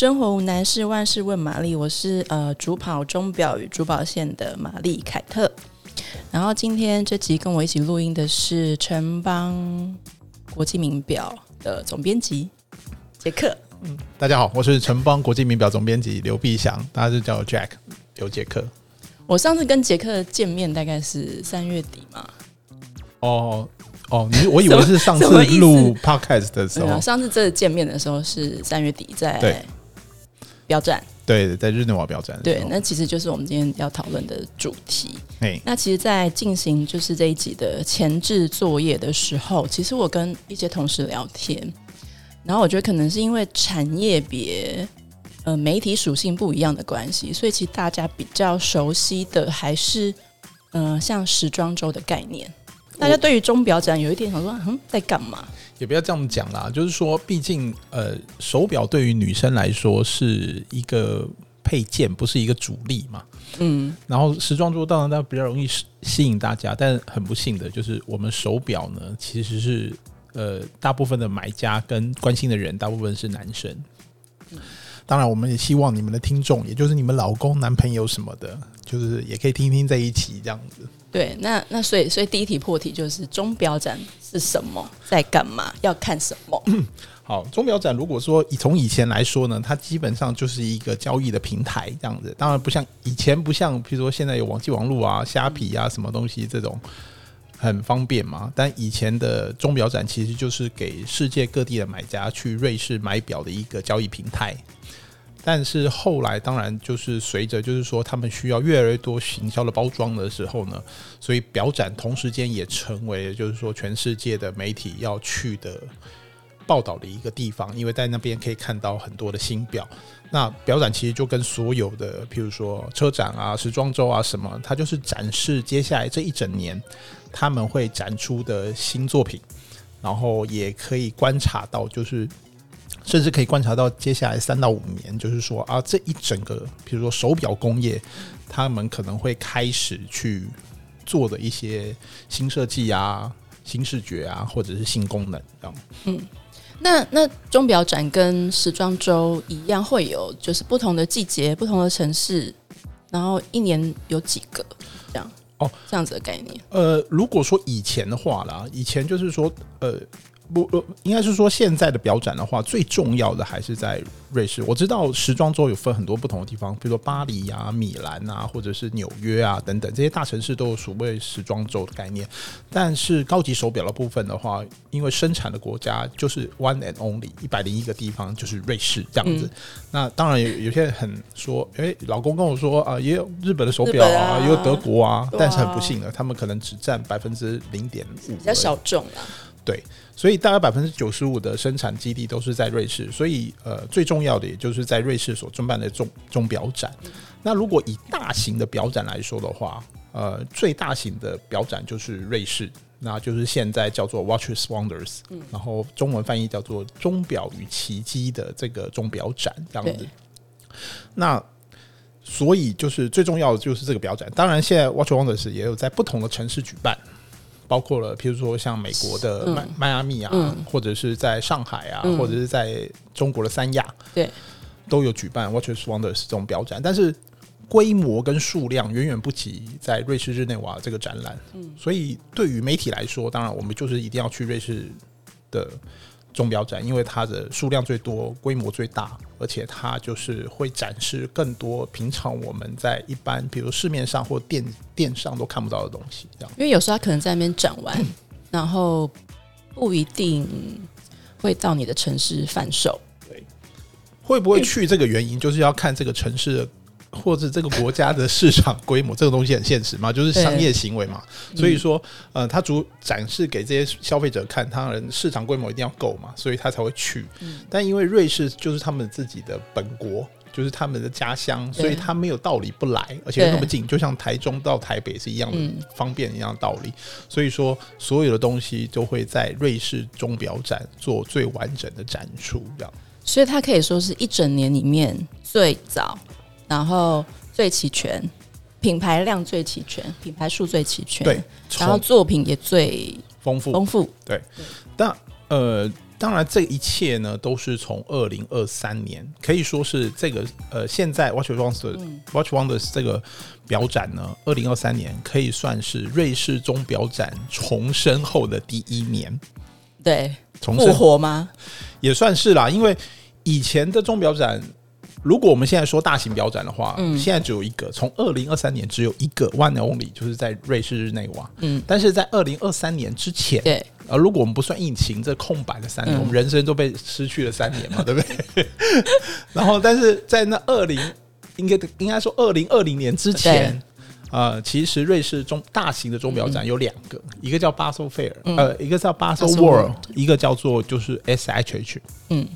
生活无难事，万事问玛丽。我是呃主跑钟表与珠宝线的玛丽凯特。然后今天这集跟我一起录音的是城邦国际名表的总编辑杰克。嗯，大家好，我是城邦国际名表总编辑刘必祥，大家就叫我 Jack 刘杰克。我上次跟杰克见面大概是三月底嘛。哦。哦，你我以为是上次 录 podcast 的时候，嗯、上次这次见面的时候是三月底在表展，对，在日内瓦表展，对，那其实就是我们今天要讨论的主题。哎，那其实，在进行就是这一集的前置作业的时候，其实我跟一些同事聊天，然后我觉得可能是因为产业别呃媒体属性不一样的关系，所以其实大家比较熟悉的还是嗯、呃、像时装周的概念。大家对于钟表展有一点想说，嗯，在干嘛？也不要这样讲啦，就是说，毕竟呃，手表对于女生来说是一个配件，不是一个主力嘛。嗯。然后时装周当然它比较容易吸引大家，但很不幸的就是我们手表呢，其实是呃，大部分的买家跟关心的人，大部分是男生。嗯。当然，我们也希望你们的听众，也就是你们老公、男朋友什么的，就是也可以听听在一起这样子。对，那那所以所以第一题破题就是钟表展是什么，在干嘛，要看什么？好，钟表展如果说以从以前来说呢，它基本上就是一个交易的平台这样子。当然不像以前，不像比如说现在有网际网路啊、虾皮啊什么东西这种很方便嘛。但以前的钟表展其实就是给世界各地的买家去瑞士买表的一个交易平台。但是后来，当然就是随着就是说，他们需要越来越多行销的包装的时候呢，所以表展同时间也成为就是说全世界的媒体要去的报道的一个地方，因为在那边可以看到很多的新表。那表展其实就跟所有的，譬如说车展啊、时装周啊什么，它就是展示接下来这一整年他们会展出的新作品，然后也可以观察到就是。甚至可以观察到接下来三到五年，就是说啊，这一整个，比如说手表工业，他们可能会开始去做的一些新设计啊、新视觉啊，或者是新功能这样。嗯，那那钟表展跟时装周一样，会有就是不同的季节、不同的城市，然后一年有几个这样哦，这样子的概念。呃，如果说以前的话啦，以前就是说呃。不，应该是说现在的表展的话，最重要的还是在瑞士。我知道时装周有分很多不同的地方，比如说巴黎啊、米兰啊，或者是纽约啊等等这些大城市都有所谓时装周的概念。但是高级手表的部分的话，因为生产的国家就是 one and only 一百零一个地方就是瑞士这样子。嗯、那当然有有些人很说，诶、欸，老公跟我说啊，也有日本的手表啊，啊，也有德国啊，啊，但是很不幸的，他们可能只占百分之零点五，比较小众啊。对，所以大概百分之九十五的生产基地都是在瑞士，所以呃，最重要的也就是在瑞士所举办的钟钟表展。那如果以大型的表展来说的话，呃，最大型的表展就是瑞士，那就是现在叫做 Watches Wonders，嗯，然后中文翻译叫做钟表与奇迹的这个钟表展这样子。那所以就是最重要的就是这个表展，当然现在 Watches Wonders 也有在不同的城市举办。包括了，譬如说像美国的迈迈阿密啊、嗯，或者是在上海啊、嗯，或者是在中国的三亚，对，都有举办 Watches Wonders 这种表展，但是规模跟数量远远不及在瑞士日内瓦这个展览。嗯，所以对于媒体来说，当然我们就是一定要去瑞士的。钟表展，因为它的数量最多，规模最大，而且它就是会展示更多平常我们在一般，比如市面上或电电上都看不到的东西。这样，因为有时候它可能在那边展完，嗯，然后不一定会到你的城市贩售。对，会不会去这个原因，就是要看这个城市的。或者这个国家的市场规模，这个东西很现实嘛，就是商业行为嘛。所以说，呃，他主展示给这些消费者看，他人市场规模一定要够嘛，所以他才会去。但因为瑞士就是他们自己的本国，就是他们的家乡，所以他没有道理不来，而且那么近，就像台中到台北是一样的方便一样的道理。所以说，所有的东西都会在瑞士钟表展做最完整的展出，这样。所以它可以说是一整年里面最早。然后最齐全，品牌量最齐全，品牌数最齐全，对，然后作品也最丰富丰富。对，但呃，当然，这一切呢，都是从二零二三年，可以说是这个呃，现在 Watch Wonders、嗯、Watch Wonders 这个表展呢，二零二三年可以算是瑞士钟表展重生后的第一年。对，重生复活吗？也算是啦，因为以前的钟表展。如果我们现在说大型表展的话，嗯，现在只有一个，从二零二三年只有一个 One Only，就是在瑞士日内瓦。嗯，但是在二零二三年之前，对，呃，如果我们不算疫情这空白的三年，嗯，我们人生都被失去了三年嘛，对不对？然后，但是在那二零应该应该说二零二零年之前，呃，其实瑞士中大型的钟表展有两个，嗯，一个叫 Basel Fair，嗯，呃，一个叫 Basel World，一个叫做就是 SIHH，嗯。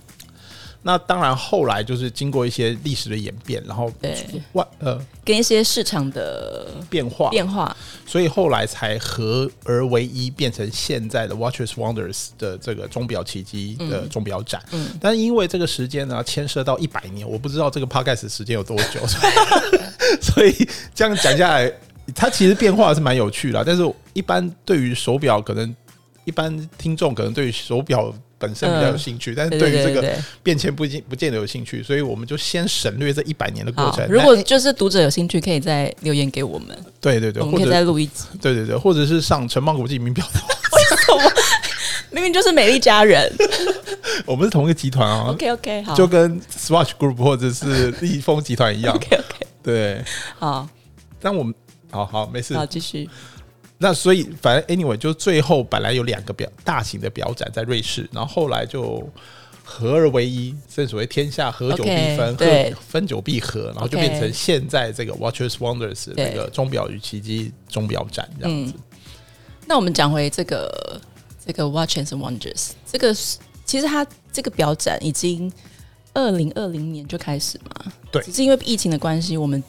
那当然，后来就是经过一些历史的演变，然后对外呃跟一些市场的变化变化，所以后来才合而为一，变成现在的 Watches Wonders 的这个钟表奇迹的钟表展。嗯，但是因为这个时间呢，牵涉到一百年，我不知道这个 Podcast 时间有多久，所以这样讲下来，它其实变化是蛮有趣的。但是，一般对于手表，可能一般听众可能对于手表。本身比较有兴趣，嗯、但是对于这个变迁不见不见得有兴趣，所以我们就先省略这一百年的过程。如果就是读者有兴趣，可以再留言给我们。对对对，我们可以再录一集。对对对，或者是上城邦国际名表。为什么？明明就是美丽家人，我们是同一个集团啊。OK OK，好，就跟 Swatch Group 或者是立丰集团一样。OK OK，对，好。但我们好好没事，好继续。那所以，反正 anyway，就最后本来有两个表大型的表展在瑞士，然后后来就合而为一，正所谓天下合久必分，对，分久必合，然后就变成现在这个 Watches Wonders 那个钟表与奇迹钟表展这样子。那我们讲回这个这个 Watches Wonders，这个其实它这个表展已经二零二零年就开始嘛，对，只是因为疫情的关系，我们。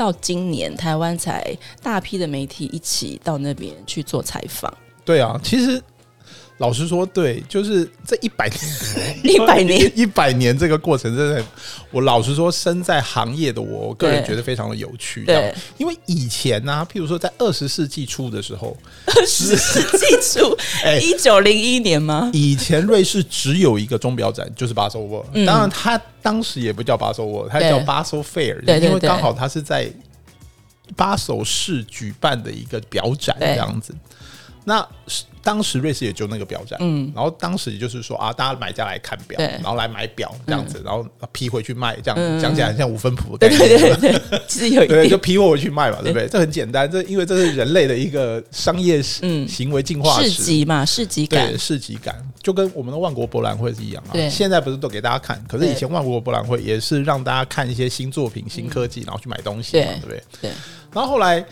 到今年，台湾才大批的媒体一起到那边去做采访。对啊，其实老实说，对，就是这一百年，一百年，一百年这个过程，真的，我老实说，身在行业的我，我个人觉得非常的有趣。对，因为以前呢、啊，譬如说在二十世纪初的时候，二十世纪初，哎，一九零一年吗？以前瑞士只有一个钟表展，就是 Basel World、嗯。当然他。当时也不叫 Basel World，它叫 Basel Fair，因为刚好它是在巴首市举办的一个表展这样子。那当时瑞士也就那个表展，嗯，然后当时也就是说啊，大家买家来看表，然后来买表这样子，嗯、然后批回去卖，这样讲、嗯、起来很像五分谱的概念，对对对对，其实有一点。对，就批货回去卖嘛，对。不对？这很简单，这因为这是人类的一个商业行为进化史，市集嘛，市集感，市集感，就跟我们的万国博览会是一样啊。对，现在不是都给大家看，可是以前万国博览会也是让大家看一些新作品、新科技，然后去买东西嘛，对不对？对，然后后来。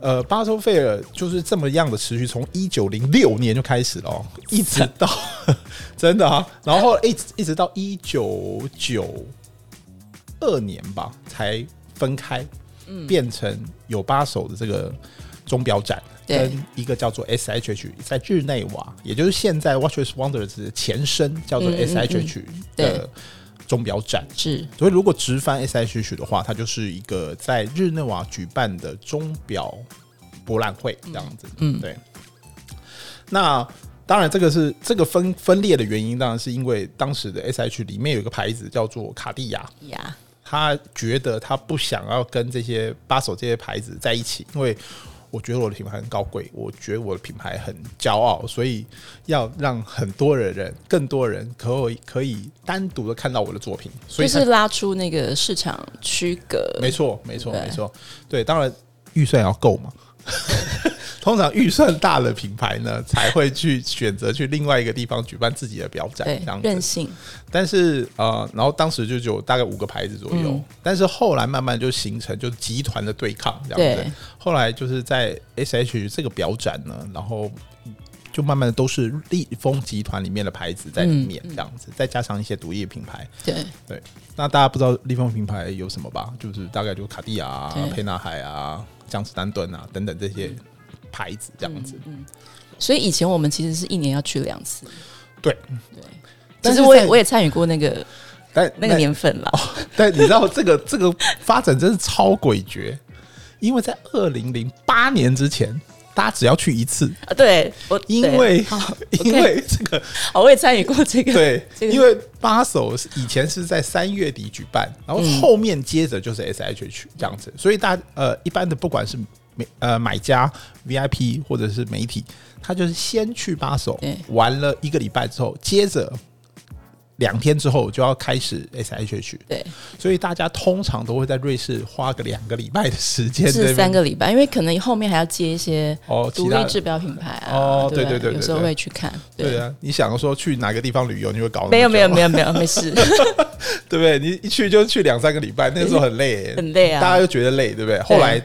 呃，巴塞费尔就是这么样的持续，从一九零六年就开始了，哦，一直到 真的啊，然后一直一直到一九九二年吧，才分开，嗯，变成有巴首的这个钟表展，跟一个叫做 SIHH 在日内瓦，也就是现在 Watches Wonders 的前身，叫做 SIHH 的。钟表展是，所以如果直翻 SIHH 的话，它就是一个在日内瓦举办的钟表博览会这样子。嗯，对。那当然，这个是这个分分裂的原因，当然是因为当时的 SIHH 里面有一个牌子叫做卡地亚，他觉得他不想要跟这些巴手这些牌子在一起，因为。我觉得我的品牌很高贵，我觉得我的品牌很骄傲，所以要让很多的人、更多人可以可以单独的看到我的作品，所以是拉出那个市场区隔。没错，没错，没错。对，当然预算要够嘛。通常预算大的品牌呢，才会去选择去另外一个地方举办自己的表展，这样任性。但是呃，然后当时就有大概五个牌子左右，嗯、但是后来慢慢就形成就集团的对抗这样子。后来就是在 SIHH 这个表展呢，然后就慢慢的都是立丰集团里面的牌子在里面这样子，嗯、再加上一些独立品牌。对对，那大家不知道立丰品牌有什么吧？就是大概就卡地亚、啊、沛纳海啊、江诗丹顿啊等等这些。牌子这样子，嗯，嗯，所以以前我们其实是一年要去两次，对。对。其实我也我也参与过那个，但那个年份了。但你知道这个这个发展真是超诡谲，因为在二零零八年之前，大家只要去一次。啊。对，我因为 因为这个，我也参与过这个。对，因为八首以前是在三月底举办，然后后面接着就是 SIHH 这样子，所以大家呃一般的不管是买呃买家 VIP 或者是媒体，他就是先去巴首玩了一个礼拜之后，接着。两天之后就要开始 SIHH，对，所以大家通常都会在瑞士花个两个礼拜的时间，是三个礼拜，因为可能后面还要接一些哦独立制表品牌啊，哦，对对对，有时候会去看，对。啊，你想说去哪个地方旅游，你会搞没有没有没有没有没事，对不对？你一去就去两三个礼拜，那个时候很累，很累啊，大家就觉得累，对不对？后来。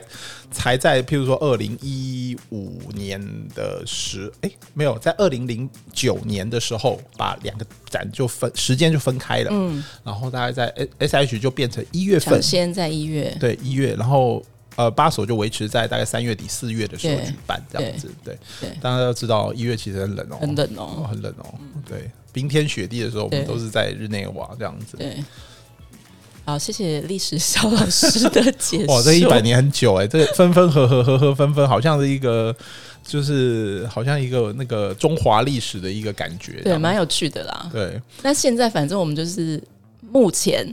才在譬如说二零一五年的十哎、欸、没有在二零零九年的时候把两个展就分时间就分开了，嗯，然后大概在 S H 就变成一月份，先在一月，对一月，然后呃巴首就维持在大概三月底四月的时候举办这样子，对。对，大家都知道一月其实很冷哦，很冷哦，很冷哦，对，冰天雪地的时候我们都是在日内瓦这样子，对。好，谢谢历史肖老师的解释。哇，这一百年很久哎，这分分合合，合合分分，好像是一个，就是好像一个那个中华历史的一个感觉。对，蛮有趣的啦。对，那现在反正我们就是目前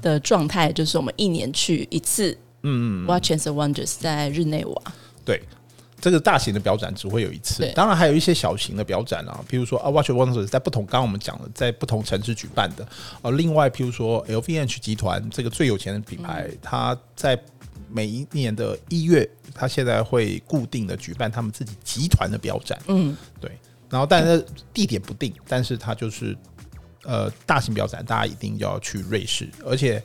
的状态，就是我们一年去一次。嗯嗯，Watches and Wonders 在日内瓦。对。这个大型的表展只会有一次，当然还有一些小型的表展啊，比如说啊，Watches and Wonders 在不同，刚刚我们讲的，在不同城市举办的。呃，另外，譬如说 LVMH 集团这个最有钱的品牌，它在每一年的一月，它现在会固定的举办他们自己集团的表展。嗯，对。然后，但是地点不定，但是它就是呃大型表展，大家一定要去瑞士，而且。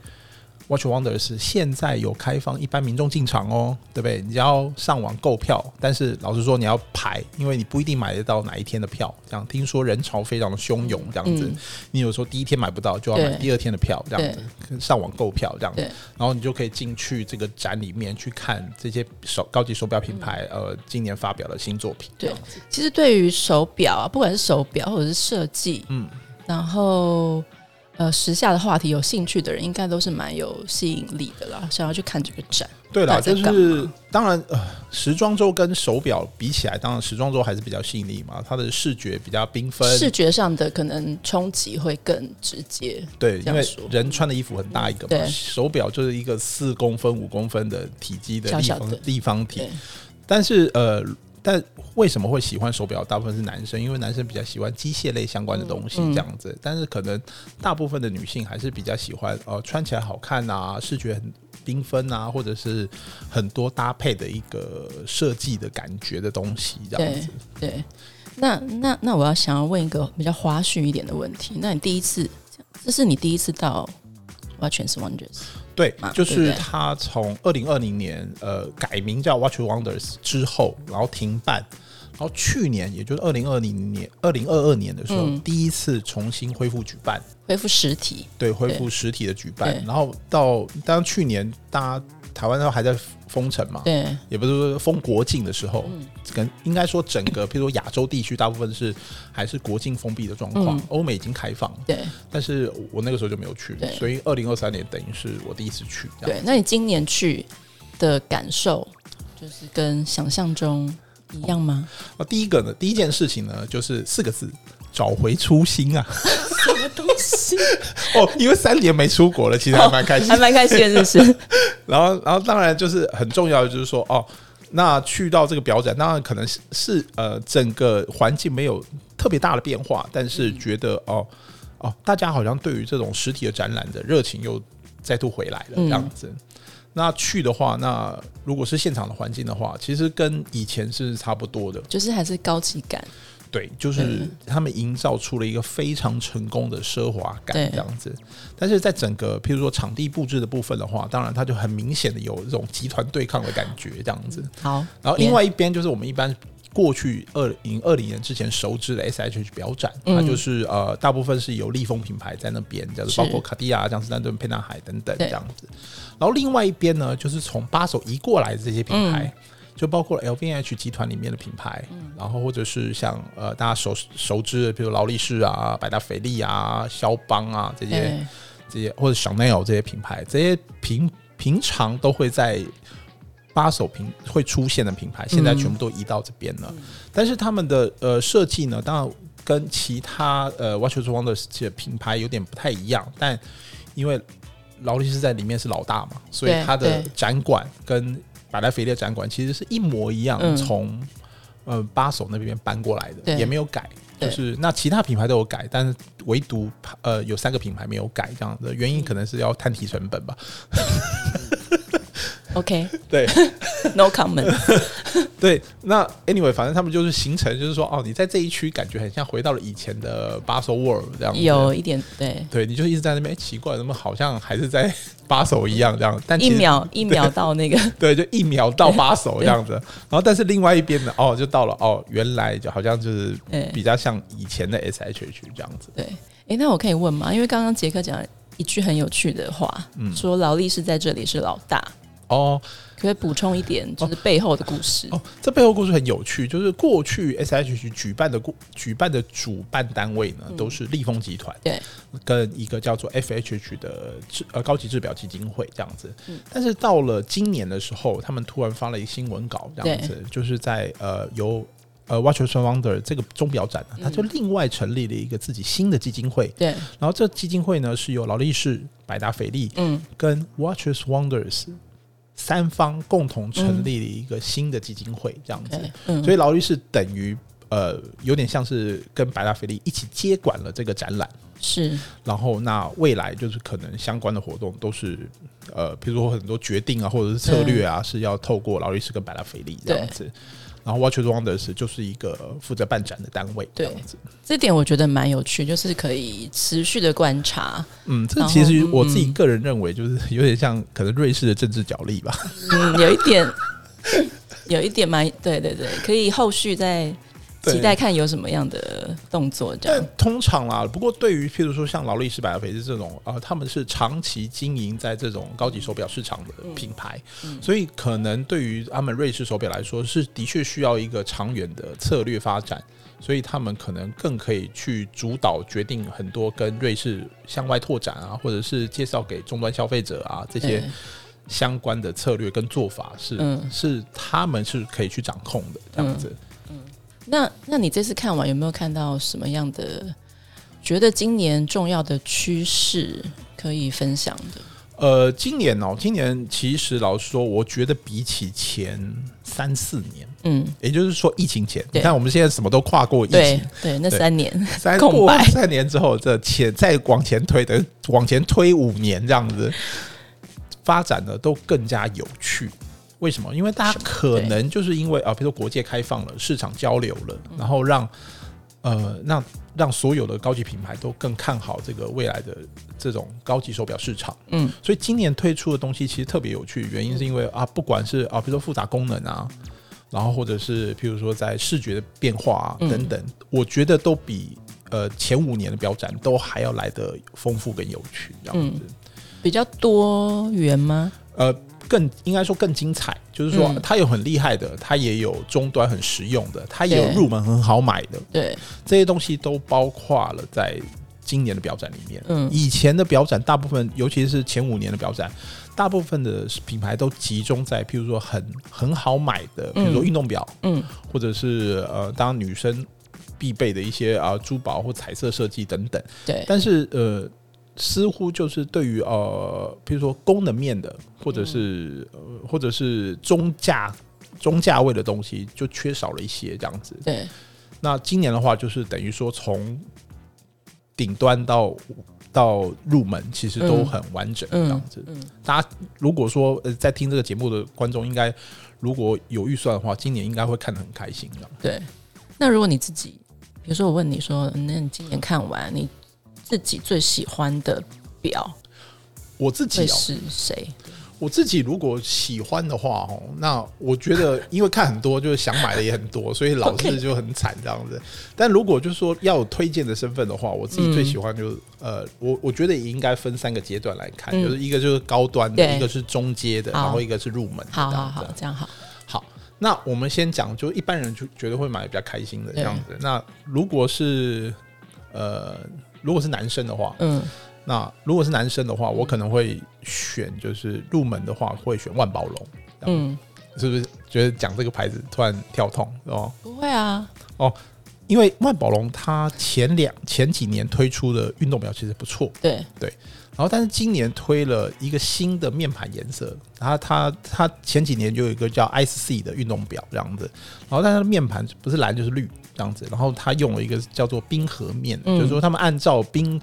Watches and Wonders 现在有开放一般民众进场哦，对不对？你要上网购票，但是老实说你要排，因为你不一定买得到哪一天的票。这样听说人潮非常的汹涌，这样子，嗯、你有时候第一天买不到，就要买第二天的票，这样子上网购票这样子，然后你就可以进去这个展里面去看这些手高级手表品牌呃今年发表的新作品。对，其实对于手表啊，不管是手表或者是设计，嗯，然后。呃，时下的话题有兴趣的人，应该都是蛮有吸引力的啦，想要去看这个展。对啦，就是当然，呃，时装周跟手表比起来，当然时装周还是比较吸引力嘛，它的视觉比较缤纷，视觉上的可能冲击会更直接。对，因为人穿的衣服很大一个嘛，手表就是一个四公分、五公分的体积的立方立方体，但是呃。但为什么会喜欢手表？大部分是男生，因为男生比较喜欢机械类相关的东西，这样子。但是可能大部分的女性还是比较喜欢，呃，穿起来好看啊，视觉很缤纷啊，或者是很多搭配的一个设计的感觉的东西，这样子。对，对，那那那我要想要问一个比较花絮一点的问题。那你第一次，这是你第一次到 Watch and Wonders？对，就是他从二零二零年呃改名叫 Watches and Wonders 之后，然后停办，然后去年也就是二零二零年二零二二年的时候，嗯、第一次重新恢复举办，恢复实体，对，恢复实体的举办，然后到当去年大家。台湾都还在封城嘛？对，也不是说封国境的时候，嗯跟应该说整个，譬如说亚洲地区，大部分是还是国境封闭的状况。欧美已经开放，对。但是我那个时候就没有去，所以二零二三年等于是我第一次去。对，那你今年去的感受，就是跟想象中一样吗？啊，第一个呢，第一件事情呢，就是四个字。找回初心啊！什么东西？哦，因为三年没出国了，其实还蛮开心，还蛮开心的，是不是？然后，然后当然就是很重要的，就是说，哦，那去到这个表展，当然可能是是呃，整个环境没有特别大的变化，但是觉得哦哦，大家好像对于这种实体的展览的热情又再度回来了，这样子。嗯、那去的话，那如果是现场的环境的话，其实跟以前是差不多的，就是还是高级感。对，就是他们营造出了一个非常成功的奢华感这样子，但是在整个譬如说场地布置的部分的话，当然它就很明显的有这种集团对抗的感觉这样子。好，然后另外一边就是我们一般过去二零二零年之前熟知的 SIHH 表展，它就是呃大部分是由利丰品牌在那边，就是包括卡地亚、江诗丹顿、沛纳海等等这样子。然后另外一边呢，就是从巴手移过来的这些品牌。就包括 LVMH 集团里面的品牌，嗯、然后或者是像呃大家熟熟知的，比如劳力士啊、百达翡丽啊、肖邦啊这些对这些，或者 Chanel 这些品牌，这些平平常都会在八手平会出现的品牌，现在全部都移到这边了。嗯、但是他们的呃设计呢，当然跟其他呃 Watches Wonders 的品牌有点不太一样。但因为劳力士在里面是老大嘛，所以它的展馆跟百来翡丽展馆其实是一模一样，从、嗯、呃八手那边搬过来的，也没有改。就是那其他品牌都有改，但是唯独呃有三个品牌没有改，这样的原因可能是要摊提成本吧。OK，对，No comment。对，那 Anyway，反正他们就是行程，就是说，哦，你在这一区感觉很像回到了以前的 Basel World 这样子，有一点对，对，你就一直在那边，哎，奇怪，怎么好像还是在 Basel 一样这样？但一秒一秒到那个，对，就一秒到 Basel 这样子。然后，但是另外一边呢，哦，就到了，哦，原来就好像就是比较像以前的 SHH 这样子。对，哎，那我可以问吗？因为刚刚杰克讲了一句很有趣的话，嗯，说劳力士在这里是老大。哦，可以补充一点，就是背后的故事。哦，这背后故事很有趣，就是过去 SHH 举办的举办的主办单位呢，都是利丰集团，对，跟一个叫做 FHH 的呃高级制表基金会这样子。但是到了今年的时候，他们突然发了一个新闻稿，这样子，就是在呃由呃 Watches of Wonders 这个钟表展呢，他就另外成立了一个自己新的基金会，对。然后这基金会呢是由劳力士、百达翡丽，嗯，跟 Watches Wonders。三方共同成立了一个新的基金会，这样子，嗯、所以劳力士等于呃有点像是跟百达翡丽一起接管了这个展览，是。然后那未来就是可能相关的活动都是呃，比如说很多决定啊，或者是策略啊，是要透过劳力士跟百达翡丽这样子。然后 Watches Wonders 就是一个负责办展的单位，这样子。这点我觉得蛮有趣，就是可以持续的观察。嗯，这其实我自己个人认为，就是有点像可能瑞士的政治角力吧。嗯，有一点，有一点蛮对对对，可以后续再。期待看有什么样的动作，这样。但通常啦，不过对于譬如说像劳力士、百达翡丽这种，呃，他们是长期经营在这种高级手表市场的品牌，嗯嗯、所以可能对于他们瑞士手表来说，是的确需要一个长远的策略发展，所以他们可能更可以去主导决定很多跟瑞士向外拓展啊，或者是介绍给终端消费者啊这些相关的策略跟做法是，是、嗯、是他们是可以去掌控的这样子。嗯那那你这次看完有没有看到什么样的觉得今年重要的趋势可以分享的？呃，今年哦，今年其实老实说，我觉得比起前三四年，嗯，也就是说疫情前，你看我们现在什么都跨过疫情，对，对，那三年三过三年之后，这前再往前推的往前推五年这样子发展的都更加有趣。为什么？因为大家可能就是因为啊，比如说国界开放了，市场交流了，然后让呃，让让所有的高级品牌都更看好这个未来的这种高级手表市场。嗯，所以今年推出的东西其实特别有趣，原因是因为啊，不管是啊，比如说复杂功能啊，然后或者是譬如说在视觉的变化啊等等，我觉得都比呃前五年的表展都还要来得丰富跟有趣，这样子。比较多元吗？呃。更应该说更精彩，就是说它有很厉害的，它也有终端很实用的，它也有入门很好买的，对，这些东西都包括了在今年的表展里面。嗯，以前的表展大部分，尤其是前五年的表展，大部分的品牌都集中在譬如说很很好买的，比如说运动表，嗯，或者是呃，当女生必备的一些啊珠宝或彩色设计等等。对，但是呃。似乎就是对于呃，比如说功能面的，或者是呃，或者是中价中价位的东西，就缺少了一些这样子。对。那今年的话，就是等于说从顶端到到入门，其实都很完整这样子。嗯。大家如果说呃在听这个节目的观众，应该如果有预算的话，今年应该会看得很开心。对。那如果你自己，比如说我问你说，那你今年看完你？自己最喜欢的表，我自己是谁？我自己如果喜欢的话，哦，那我觉得因为看很多，就是想买的也很多，所以老 是就很惨这样子。但如果就是说要有推荐的身份的话，我自己最喜欢就是呃，我我觉得也应该分三个阶段来看，就是一个就是高端的，一个是中阶的，然后一个是入门。好好好，这样好。好，那我们先讲，就一般人就觉得会买比较开心的这样子。那如果是呃。如果是男生的话，嗯，那如果是男生的话，我可能会选，就是入门的话会选万宝龙，嗯，是不是觉得讲这个牌子突然跳痛哦？不会啊，哦，因为万宝龙它前两前几年推出的运动表其实不错，对。对。然后，但是今年推了一个新的面盘颜色，然后它它前几年就有一个叫 Ice C 的运动表这样子，然后但它的面盘不是蓝就是绿这样子，然后他用了一个叫做冰河面，嗯、就是说他们按照冰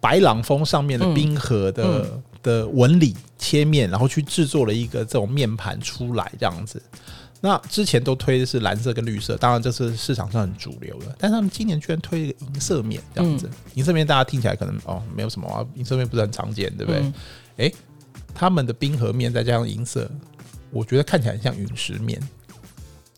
白朗峰上面的冰河的、嗯、的纹理切面，然后去制作了一个这种面盘出来这样子。那之前都推的是蓝色跟绿色，当然这是市场上很主流的。但是他们今年居然推一个银色面这样子，银、嗯、色面大家听起来可能哦没有什么啊，银色面不是很常见，对不对？诶、嗯欸，他们的冰河面再加上银色，我觉得看起来很像陨石面，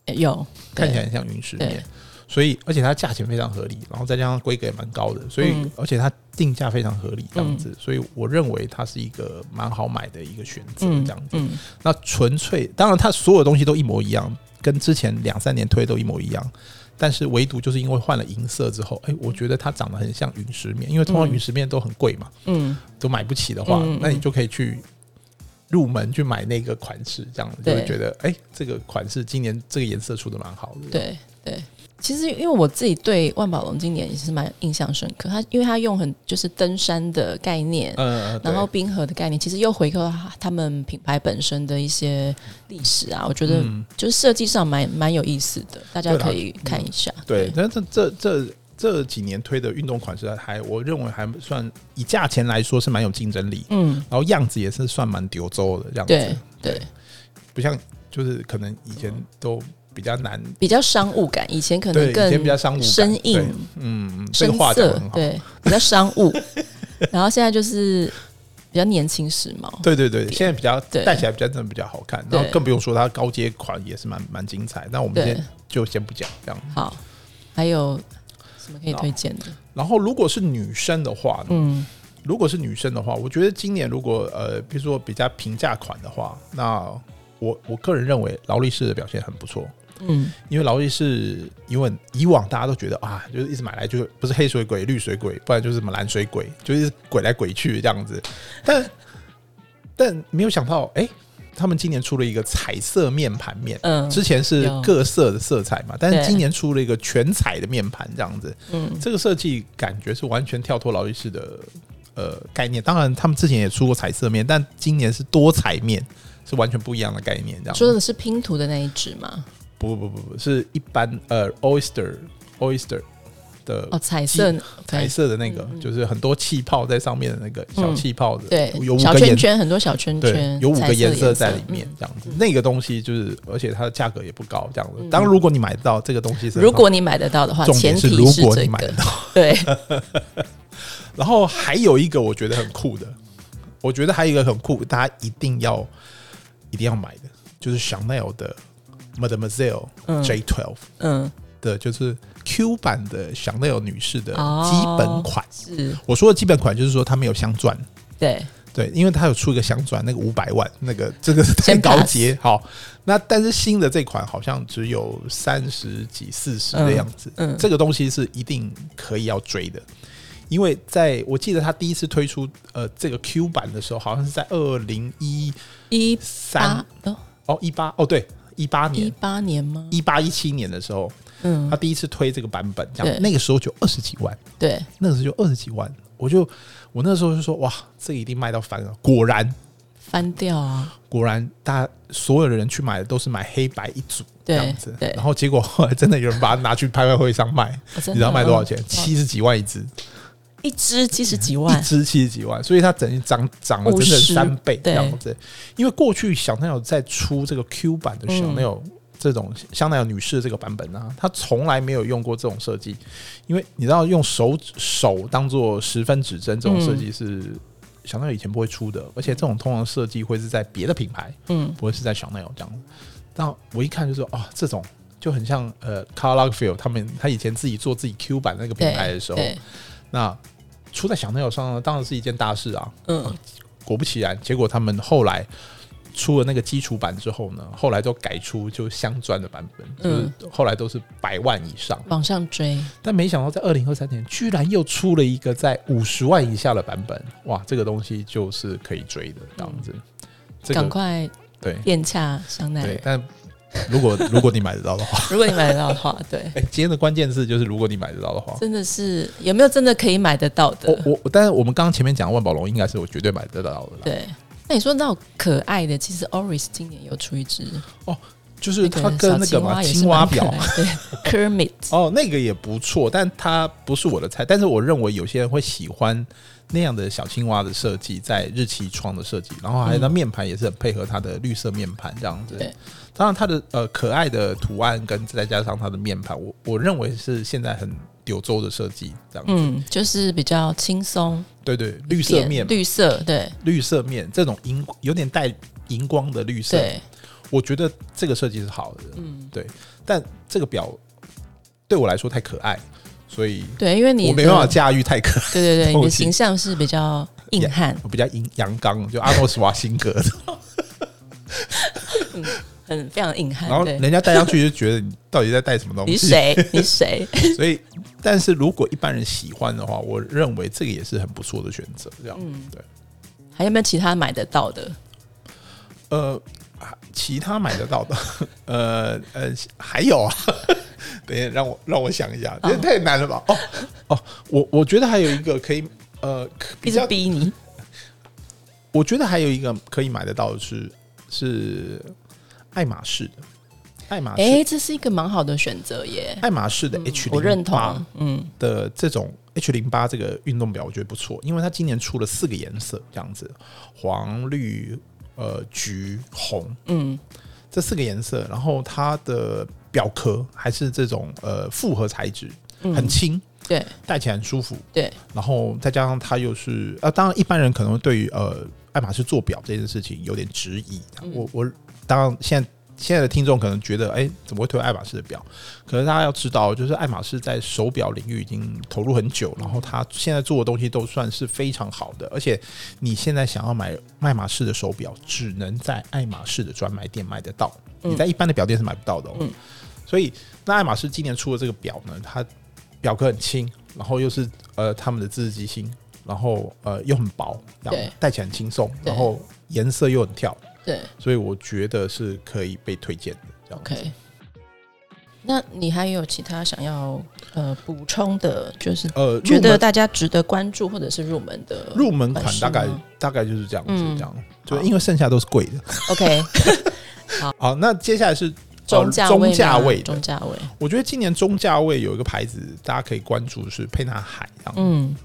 有看起来很像陨石面。所以，而且它价钱非常合理，然后再加上规格也蛮高的，所以、嗯、而且它定价非常合理，这样子，所以我认为它是一个蛮好买的一个选择，这样子。那纯粹，当然它所有东西都一模一样，跟之前两三年推都一模一样，但是唯独就是因为换了银色之后，哎、欸，我觉得它长得很像陨石面，因为通常陨石面都很贵嘛，嗯，都买不起的话，那你就可以去入门去买那个款式，这样子就会觉得，哎、欸，这个款式今年这个颜色出的蛮好的，对对。其实，因为我自己对万宝龙今年也是蛮印象深刻。他因为他用很就是登山的概念，嗯，然后冰河的概念，其实又回扣他们品牌本身的一些历史啊。我觉得就是设计上蛮蛮有意思的，大家可以看一下。对，但这这这这几年推的运动款式还，我认为还算以价钱来说是蛮有竞争力。嗯，然后样子也是算蛮丢周的这样子。对对，不像就是可能以前都。比较难，比较商务感。以前可能更比较商务生硬，嗯，深色，对，比较商务。然后现在就是比较年轻时髦，对对对，现在比较戴起来比较真的比较好看。然后更不用说它高阶款也是蛮蛮精彩。那我们先就先不讲这样。好，还有什么可以推荐的？然后如果是女生的话，嗯，如果是女生的话，我觉得今年如果呃，比如说比较平价款的话，那我我个人认为劳力士的表现很不错。嗯，因为劳力士，因为以往大家都觉得啊，就是一直买来就是不是黑水鬼、绿水鬼，不然就是什么蓝水鬼，就是鬼来鬼去这样子。但但没有想到，哎、欸，他们今年出了一个彩色面盘面，嗯，之前是各色的色彩嘛，但是今年出了一个全彩的面盘这样子，嗯，这个设计感觉是完全跳脱劳力士的呃概念。当然，他们之前也出过彩色面，但今年是多彩面，是完全不一样的概念。这样说的是拼图的那一只吗？不不不不，是一般呃，oyster oyster 的哦，彩色彩色的那个，就是很多气泡在上面的那个小气泡的，对，有小圈圈，很多小圈圈，有五个颜色在里面，这样子。那个东西就是，而且它的价格也不高，这样子。当然，如果你买得到这个东西，是如果你买得到的话，前提是如果你买得到，对。然后还有一个我觉得很酷的，我觉得还有一个很酷，大家一定要一定要买的，就是 Chanel 的。Mademoiselle J12，嗯，的就是 Q 版的香奈儿女士的基本款。是我说的基本款，就是说它没有镶钻。对对，因为它有出一个镶钻，那个五百万，那个这个太高阶。好，那但是新的这款好像只有三十几、四十的样子。嗯，这个东西是一定可以要追的，因为在我记得他第一次推出呃这个 Q 版的时候，好像是在二零一一三哦一八哦对。一八年，一八年吗？一八一七年的时候，嗯，他第一次推这个版本，这样那个时候就二十几万，对，那个时候就二十几万，我就我那时候就说，哇，这个一定卖到翻了，果然。翻掉啊！果然，大家所有的人去买的都是买黑白一组这样子，对，然后结果后来真的有人把它拿去拍卖会上卖，你知道卖多少钱？七十几万一只。一支七十几万，一支七十几万，所以它等于涨涨了整整三倍这样子。因为过去小奈友在出这个 Q 版的香奈儿这种香奈儿女士这个版本呢、啊，它从来没有用过这种设计。因为你知道，用手手当做十分指针这种设计是小奈儿以前不会出的，而且这种通常设计会是在别的品牌，嗯，不会是在小奈儿这样。但我一看就说，哦，这种就很像呃，Karl Lagerfeld 他们他以前自己做自己 Q 版那个品牌的时候，那。出在香奈儿上呢，当然是一件大事啊。嗯，果不其然，结果他们后来出了那个基础版之后呢，后来都改出就镶钻的版本，就是后来都是百万以上往上追。但没想到在二零二三年，居然又出了一个在五十万以下的版本。哇，这个东西就是可以追的这样子。赶快对，店洽香奈儿。但 如果如果你买得到的话，如果你买得到的话，对。哎，今天的关键字就是如果你买得到的话，真的是有没有真的可以买得到的？我我，但是我们刚刚前面讲万宝龙应该是我绝对买得到的。对。那你说那种可爱的，其实 Oris 今年有出一只哦。就是它跟那个嘛青蛙表，对，Kermit 哦，那个也不错，但它不是我的菜。但是我认为有些人会喜欢那样的小青蛙的设计，在日期窗的设计，然后还有它面盘也是很配合它的绿色面盘这样子。对，当然它的呃可爱的图案跟再加上它的面盘，我我认为是现在很柳州的设计这样子。嗯，就是比较轻松。对对，绿色面，绿色对，绿色面这种荧有点带荧光的绿色。对。我觉得这个设计是好的，嗯，对，但这个表对我来说太可爱，所以对，因为你我没办法驾驭太可爱，对对对，你的形象是比较硬汉，我比较硬阳刚，就阿诺斯瓦辛格的，嗯，很非常硬汉，然后人家戴上去就觉得你到底在戴什么东西？你谁？你谁？所以，但是如果一般人喜欢的话，我认为这个也是很不错的选择，这样，嗯，对。还有没有其他买得到的？呃。其他买得到的，呃呃，还有啊，等一下让我让我想一下，这太难了吧？哦哦，我我觉得还有一个可以，呃，比较逼你。我觉得还有一个可以买得到的是是爱马仕的，爱马仕，哎，这是一个蛮好的选择耶。爱马仕的 H 我认同，嗯的这种 H 零八这个运动表，我觉得不错，因为它今年出了四个颜色，这样子，黄绿。呃，橘红，嗯，这四个颜色，然后它的表壳还是这种呃复合材质，很轻，对，戴起来很舒服，对，然后再加上它又是呃，当然一般人可能对于呃爱马仕做表这件事情有点质疑，我我当然现在。现在的听众可能觉得，哎、欸，怎么会推爱马仕的表？可是大家要知道，就是爱马仕在手表领域已经投入很久，然后他现在做的东西都算是非常好的。而且你现在想要买爱马仕的手表，只能在爱马仕的专卖店买得到，你在一般的表店是买不到的哦。嗯、所以，那爱马仕今年出的这个表呢，它表壳很轻，然后又是呃他们的自制机芯，然后呃又很薄，然后戴起来很轻松，然后颜色又很跳。对，所以我觉得是可以被推荐的。OK，那你还有其他想要呃补充的，就是呃觉得大家值得关注或者是入门的入门款，大概大概就是这样子，嗯、这样，就因为剩下都是贵的。OK，好，好，那接下来是中价位，中价位，中价位。我觉得今年中价位有一个牌子，大家可以关注是沛纳海，嗯。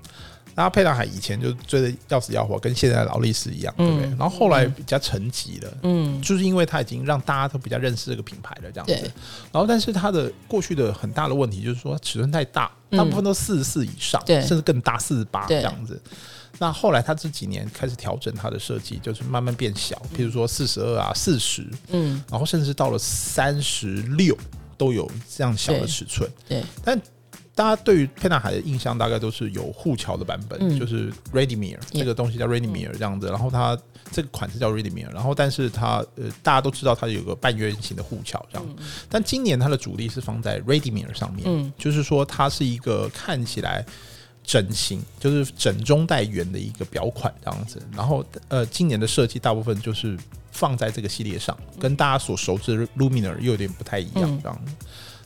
然后沛纳海以前就追的要死要活，跟现在的劳力士一样，对不对？然后后来比较沉寂了，嗯，就是因为它已经让大家都比较认识这个品牌了，这样子。然后，但是它的过去的很大的问题就是说尺寸太大，大部分都四十四以上，甚至更大四十八这样子。那后来他这几年开始调整它的设计，就是慢慢变小，譬如说四十二啊、四十，嗯，然后甚至到了三十六都有这样小的尺寸，对，但。大家对于沛纳海的印象大概都是有护桥的版本，嗯、就是 Radiemere 这个东西叫 Radiemere 这样子，然后它这个款式叫 Radiemere，然后但是它呃大家都知道它有个半圆形的护桥这样，嗯、但今年它的主力是放在 Radiemere 上面，嗯、就是说它是一个看起来整形就是整中带圆的一个表款这样子，然后呃今年的设计大部分就是放在这个系列上，跟大家所熟知的 Luminar 又有点不太一样这样。嗯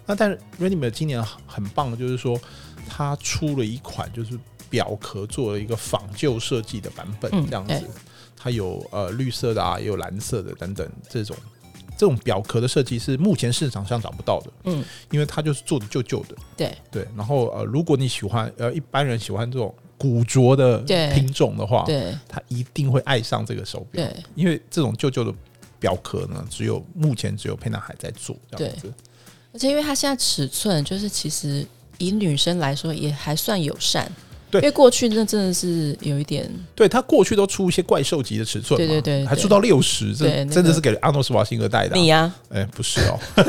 那但是 Radiemere 今年很棒的就是说，它出了一款就是表壳做了一个仿旧设计的版本，这样子，它有呃绿色的啊，也有蓝色的等等这种这种表壳的设计是目前市场上找不到的，嗯，因为它就是做的旧旧的，对。对。然后呃，如果你喜欢呃一般人喜欢这种古着的品种的话，对，他一定会爱上这个手表，对，因为这种旧旧的表壳呢，只有目前只有沛纳海在做这样子。而且因为它现在尺寸就是其实以女生来说也还算友善，对，因为过去那真的是有一点，对，他过去都出一些怪兽级的尺寸，对对对，还出到六十，这真的是给阿诺斯瓦辛格戴的。你呀？哎，不是哦。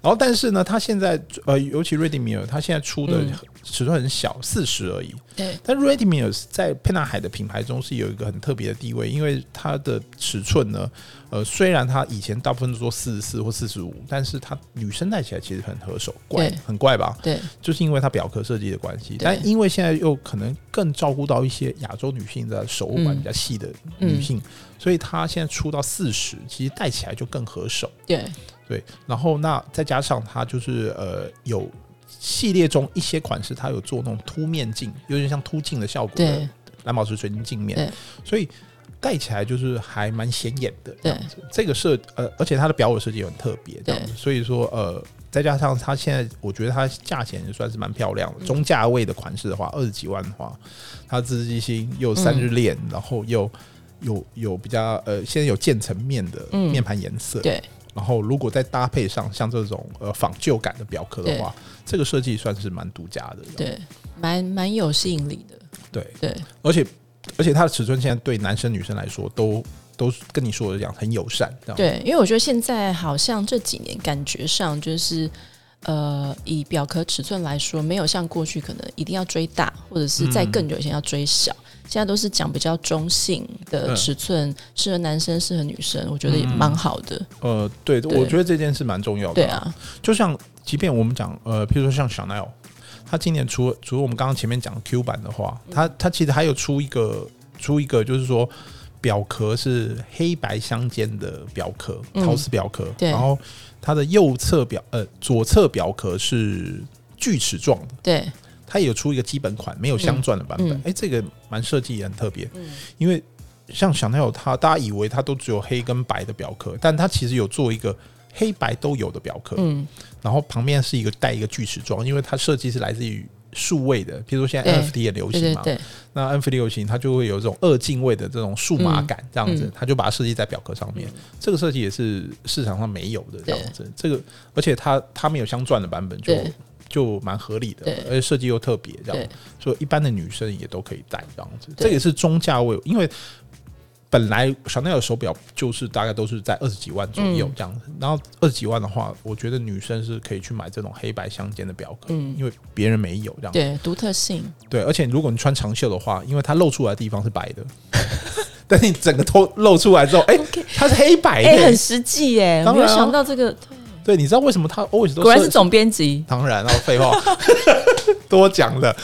然后但是呢，他现在呃，尤其 Radiemere，它现在出的尺寸很小，四十而已。对，但 Radiemere 在沛纳海的品牌中是有一个很特别的地位，因为它的尺寸呢。呃，虽然它以前大部分都说四十四或四十五，但是它女生戴起来其实很合手，怪很怪吧？对，就是因为它表壳设计的关系。但因为现在又可能更照顾到一些亚洲女性的手腕比较细的女性，嗯嗯、所以它现在出到四十，其实戴起来就更合手。对对，然后那再加上它就是呃有系列中一些款式，它有做那种凸面镜，有点像凸镜的效果的蓝宝石水晶镜面，所以。戴起来就是还蛮显眼的这样子，这个设呃，而且它的表尾设计也很特别这样子，所以说呃，再加上它现在，我觉得它价钱也算是蛮漂亮的，中价位的款式的话，二十几万的话，它自制机芯又三日链，然后又有有比较呃，现在有渐层面的面盘颜色，对，然后如果再搭配上像这种呃仿旧感的表壳的话，这个设计算是蛮独家的，对，蛮蛮有吸引力的，对。对，而且。而且它的尺寸现在对男生女生来说都都跟你说的这样很友善，对，因为我觉得现在好像这几年感觉上就是，呃，以表壳尺寸来说，没有像过去可能一定要追大，或者是再更久以前要追小，嗯、现在都是讲比较中性的尺寸，适、嗯、合男生，适合女生，我觉得也蛮好的。呃，对，对我觉得这件事蛮重要的。对啊，就像即便我们讲，呃，譬如说像 Chanel。他今年除了除了我们刚刚前面讲的 Q 版的话，他他其实还有出一个出一个，就是说表壳是黑白相间的表壳，陶瓷表壳。然后它的右侧表呃左侧表壳是锯齿状的。对，它也有出一个基本款，没有镶钻的版本。哎，这个蛮设计也很特别。因为像小奈儿，它大家以为它都只有黑跟白的表壳，但它其实有做一个。黑白都有的表壳，嗯，然后旁边是一个带一个锯齿状，因为它设计是来自于数位的，比如说现在 NFT 也流行嘛，对对对，那 NFT 流行它就会有这种二进位的这种数码感，这样子，它就把它设计在表壳上面，这个设计也是市场上没有的这样子，这个而且它它没有镶钻的版本就就蛮合理的，而且设计又特别这样，所以一般的女生也都可以戴这样子，这也是中价位，因为。本来香奈儿手表就是大概都是在二十几万左右这样子，然后二十几万的话，我觉得女生是可以去买这种黑白相间的表壳，嗯，因为别人没有这样子，对，独特性，对，而且如果你穿长袖的话，因为它露出来的地方是白的，但是你整个头露出来之后，哎，它是黑白的，很实际耶，没有想到这个。对，你知道为什么他 always 都果然是总编辑？当然，然后废话。多讲了。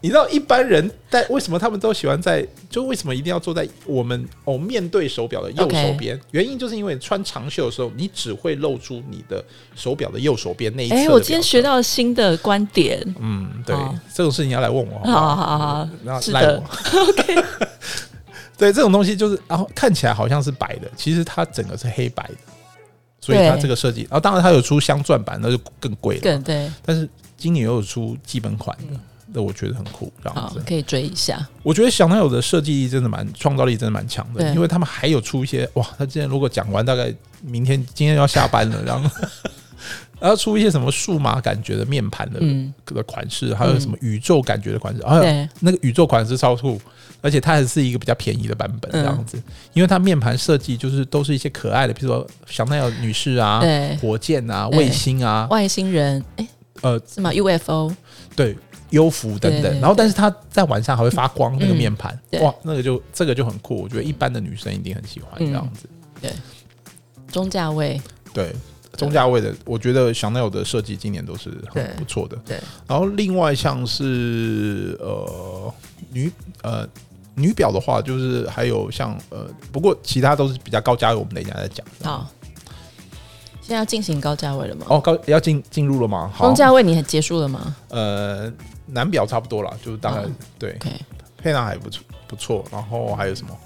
你知道一般人在为什么他们都喜欢在？就为什么一定要坐在我们哦面对手表的右手边.原因就是因为穿长袖的时候，你只会露出你的手表的右手边那一侧。哎，我今天学到了新的观点。嗯，对，这种事情要来问我好好？好好好，然后赖我。OK，对，这种东西就是，然后看起来好像是白的，其实它整个是黑白的。所以它这个设计，然后当然它有出镶钻版，那就更贵了。对对。但是今年又有出基本款的，那我觉得很酷，这样子可以追一下。我觉得小男友的设计力真的蛮创造力，真的蛮强的，因为他们还有出一些哇，他今天如果讲完，大概明天今天要下班了，然后然后出一些什么数码感觉的面盘的的款式，还有什么宇宙感觉的款式，还有那个宇宙款式超酷。而且它还是一个比较便宜的版本，这样子，因为它面盘设计就是都是一些可爱的，比如说香奈儿女士啊，火箭啊，卫星啊，外星人，哎，呃，什么？UFO，对，幽浮等等。然后，但是它在晚上还会发光，那个面盘，哇，那个就这个就很酷。我觉得一般的女生一定很喜欢这样子。对，中价位，对，中价位的，我觉得香奈儿的设计今年都是很不错的。对，然后另外像是呃女呃。女表的话，就是还有像呃，不过其他都是比较高价位，我们等一下再讲。好，现在要进行高价位了吗？哦，高要进进入了吗？中价位你还结束了吗？呃，男表差不多了，就是大概、哦、对。沛纳还不错不错，然后还有什么？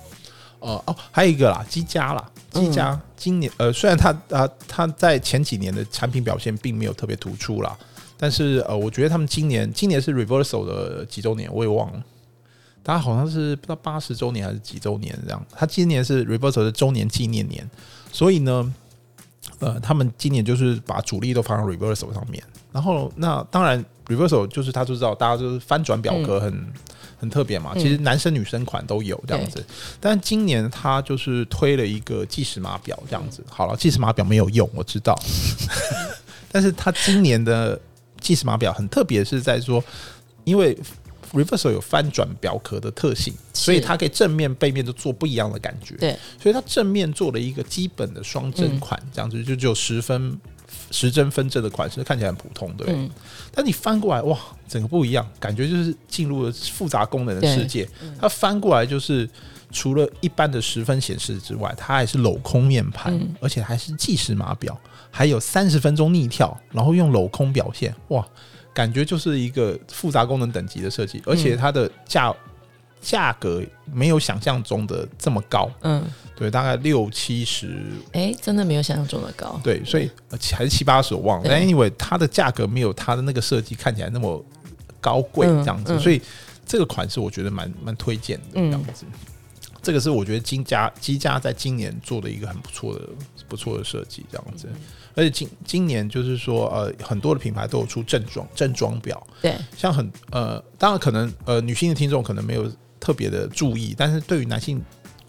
呃哦，还有一个啦，积家啦，积家、嗯、今年呃，虽然它啊它在前几年的产品表现并没有特别突出啦，但是呃，我觉得他们今年今年是 Reversal 的几周年，我也忘了。他好像是不知道八十周年还是几周年这样，他今年是 Reversal 的周年纪念年，所以呢，呃，他们今年就是把主力都放在 Reversal 上面。然后那当然 Reversal 就是他就知道大家就是翻转表格很、嗯、很特别嘛，其实男生女生款都有这样子。嗯、但今年他就是推了一个计时码表这样子。好了，计时码表没有用，我知道，但是他今年的计时码表很特别，是在说因为。Reverso 有翻转表壳的特性，所以它可以正面背面都做不一样的感觉。对，所以它正面做了一个基本的双针款，这样子就只有十分十针分针的款式，看起来很普通，对。嗯、但你翻过来，哇，整个不一样，感觉就是进入了复杂功能的世界。它翻过来就是除了一般的十分显示之外，它还是镂空面盘，嗯、而且还是计时码表，还有三十分钟逆跳，然后用镂空表现，哇。感觉就是一个复杂功能等级的设计，而且它的价价格没有想象中的这么高。嗯，对，大概六七十。哎，真的没有想象中的高。对，所以还是七八十，我忘了。但因为它的价格没有它的那个设计看起来那么高贵，这样子，所以这个款式我觉得蛮蛮推荐的这样子。这个是我觉得金家积家在今年做的一个很不错的不错的设计，这样子。而且今今年就是说，呃，很多的品牌都有出正装正装表，对，像很呃，当然可能呃，女性的听众可能没有特别的注意，但是对于男性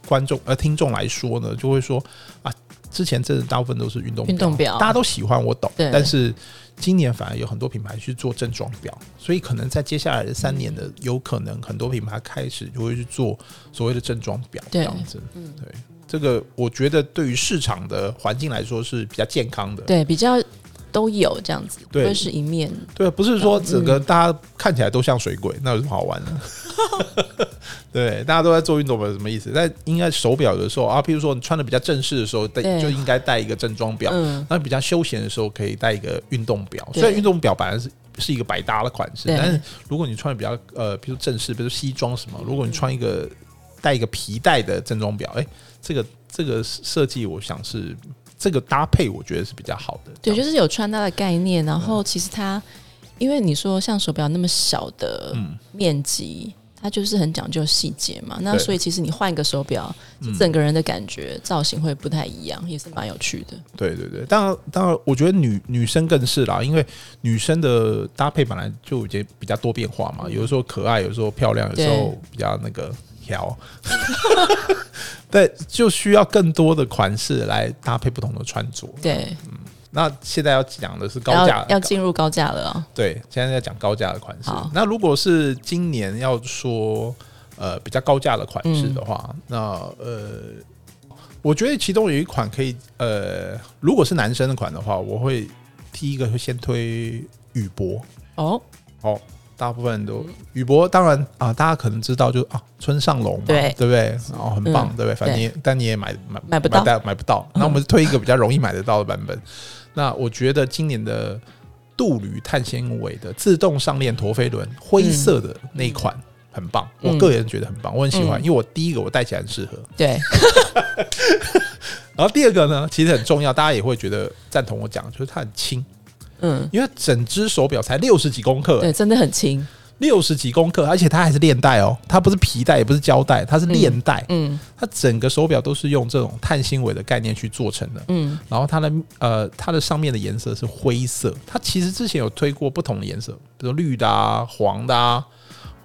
观众呃听众来说呢，就会说啊，之前真的大部分都是运动运动表，大家都喜欢，我懂，但是今年反而有很多品牌去做正装表，所以可能在接下来的三年的，有可能很多品牌开始就会去做所谓的正装表这样子，嗯，对。这个我觉得对于市场的环境来说是比较健康的，对，比较都有这样子，对，不是一面，对，不是说整个大家看起来都像水鬼，嗯、那有什么好玩的？对，大家都在做运动表，什么意思？但应该手表的时候啊，譬如说你穿的比较正式的时候，戴就应该戴一个正装表；嗯、那比较休闲的时候，可以戴一个运动表。虽然运动表本来是是一个百搭的款式，但是如果你穿的比较呃，比如正式，比如西装什么，如果你穿一个带一个皮带的正装表，哎。这个这个设计，我想是这个搭配，我觉得是比较好的。对，就是有穿搭的概念。然后其实它，嗯、因为你说像手表那么小的面积，嗯、它就是很讲究细节嘛。那所以其实你换一个手表，整个人的感觉、嗯、造型会不太一样，也是蛮有趣的。对对对，当然当然，我觉得女女生更是啦，因为女生的搭配本来就已经比较多变化嘛。有的时候可爱，有时候漂亮，有时候比较那个。条，对，就需要更多的款式来搭配不同的穿着。对，嗯，那现在要讲的是高价，要进入高价了哦。对，现在要讲高价的款式。那如果是今年要说呃比较高价的款式的话，那呃，我觉得其中有一款可以呃，如果是男生的款的话，我会第一个会先推宇舶。哦，哦。大部分人都宇博，当然啊，大家可能知道就啊，村上隆嘛，对，对不对？然后很棒，对不对？反正你但你也买买买不到，买不到。那我们是推一个比较容易买得到的版本。那我觉得今年的镀铝碳纤维的自动上链陀飞轮灰色的那一款很棒，我个人觉得很棒，我很喜欢，因为我第一个我戴起来很适合。对。然后第二个呢，其实很重要，大家也会觉得赞同我讲，就是它很轻。嗯，因为整只手表才六十几公克，对，真的很轻，六十几公克，而且它还是链带哦，它不是皮带，也不是胶带，它是链带。嗯，它整个手表都是用这种碳纤维的概念去做成的。嗯，然后它的呃，它的上面的颜色是灰色，它其实之前有推过不同的颜色，比如绿的啊、黄的啊，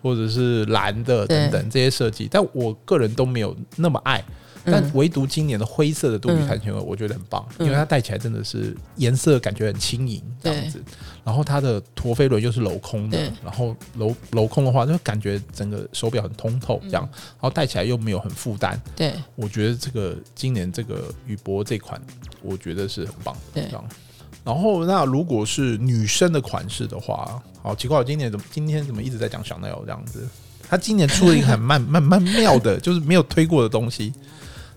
或者是蓝的等等这些设计，但我个人都没有那么爱。但唯独今年的灰色的杜比碳纤维，我觉得很棒，因为它戴起来真的是颜色感觉很轻盈这样子。然后它的陀飞轮又是镂空的，然后镂镂空的话，就感觉整个手表很通透这样。然后戴起来又没有很负担。对，我觉得这个今年这个宇舶这款，我觉得是很棒。对，这样。然后那如果是女生的款式的话，好奇怪，我今年怎么今天怎么一直在讲香奈儿这样子？他今年出了一个很慢、慢、慢妙的，就是没有推过的东西。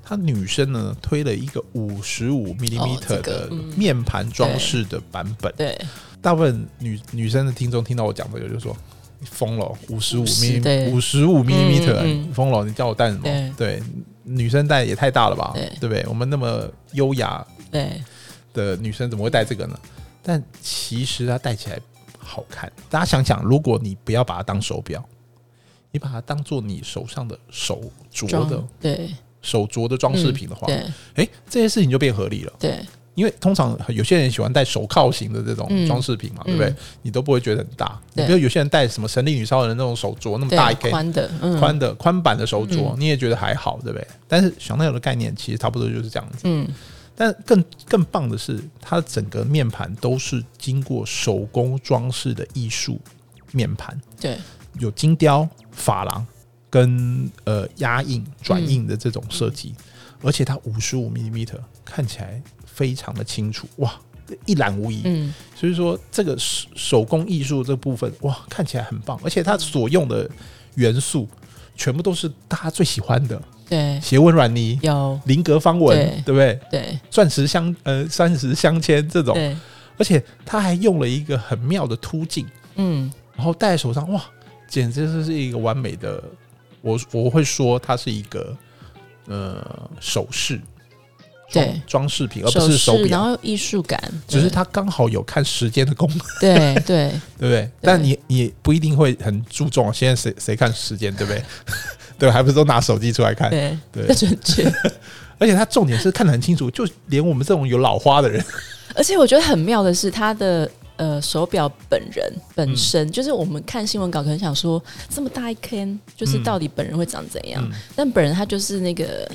它女生呢推了一个五十五 millimeter 的面盘装饰的版本。对，大部分女女生的听众听到我讲这个，就说你疯了，五十五 mm 五十五 millimeter，疯了，你叫我戴什么？对，女生戴也太大了吧？对不对？我们那么优雅对的女生怎么会戴这个呢？但其实它戴起来好看。大家想想，如果你不要把它当手表，你把它当做你手上的手镯的，对。手镯的装饰品的话，哎、嗯欸，这些事情就变合理了。对，因为通常有些人喜欢戴手铐型的这种装饰品嘛，嗯、对不对？你都不会觉得很大。对，比如有些人戴什么神力女超人那种手镯，那么大一根宽的、宽的、宽版的手镯，你也觉得还好，对不对？但是小奈儿的概念其实差不多就是这样子。嗯，但更更棒的是，它整个面盘都是经过手工装饰的艺术面盘。对。有精雕、珐琅跟呃压印、转印的这种设计，嗯、而且它五十五 mm 看起来非常的清楚，哇，一览无遗。嗯，所以说这个手手工艺术这部分，哇，看起来很棒，而且它所用的元素全部都是大家最喜欢的。对，斜纹软泥有菱格方纹，对，对不对？对，钻石镶呃钻石镶嵌这种，对，而且他还用了一个很妙的凸镜，嗯，然后戴在手上，哇，简直就是一个完美的，我我会说它是一个呃首饰，对，装饰品，而不是手表，然后艺术感，只是它刚好有看时间的功能，对 对对不对？但你你不一定会很注重，现在谁谁看时间，对不对？对，还不是都拿手机出来看？对对，准确。而且它重点是看得很清楚，就连我们这种有老花的人。而且我觉得很妙的是，它的呃手表本人本身，嗯、就是我们看新闻稿可能想说这么大一坑，就是到底本人会长怎样？嗯、但本人他就是那个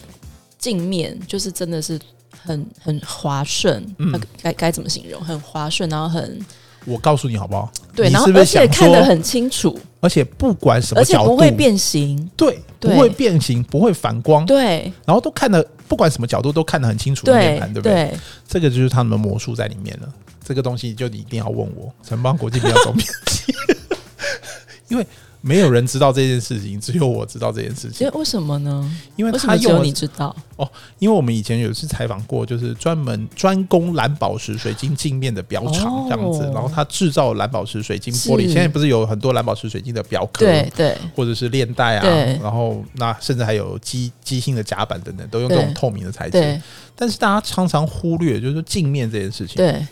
镜面，就是真的是很很滑顺。嗯，该该怎么形容？很滑顺，然后很。我告诉你好不好？对，然后而且看得很清楚，而且不管什么角度，不会变形，对，不会变形，不会反光，对，然后都看得不管什么角度都看得很清楚的面盘，对不对？这个就是他们的魔术在里面了。这个东西就你一定要问我，城邦国际不要总编辑，因为。没有人知道这件事情，只有我知道这件事情。为什么呢？因为他有你知道哦，因为我们以前有一次采访过，就是专门专攻蓝宝石水晶镜面的表厂这样子，然后他制造蓝宝石水晶玻璃。现在不是有很多蓝宝石水晶的表壳，对对，或者是链带啊，然后那甚至还有机机芯的夹板等等，都用这种透明的材质。但是大家常常忽略，就是镜面这件事情。对。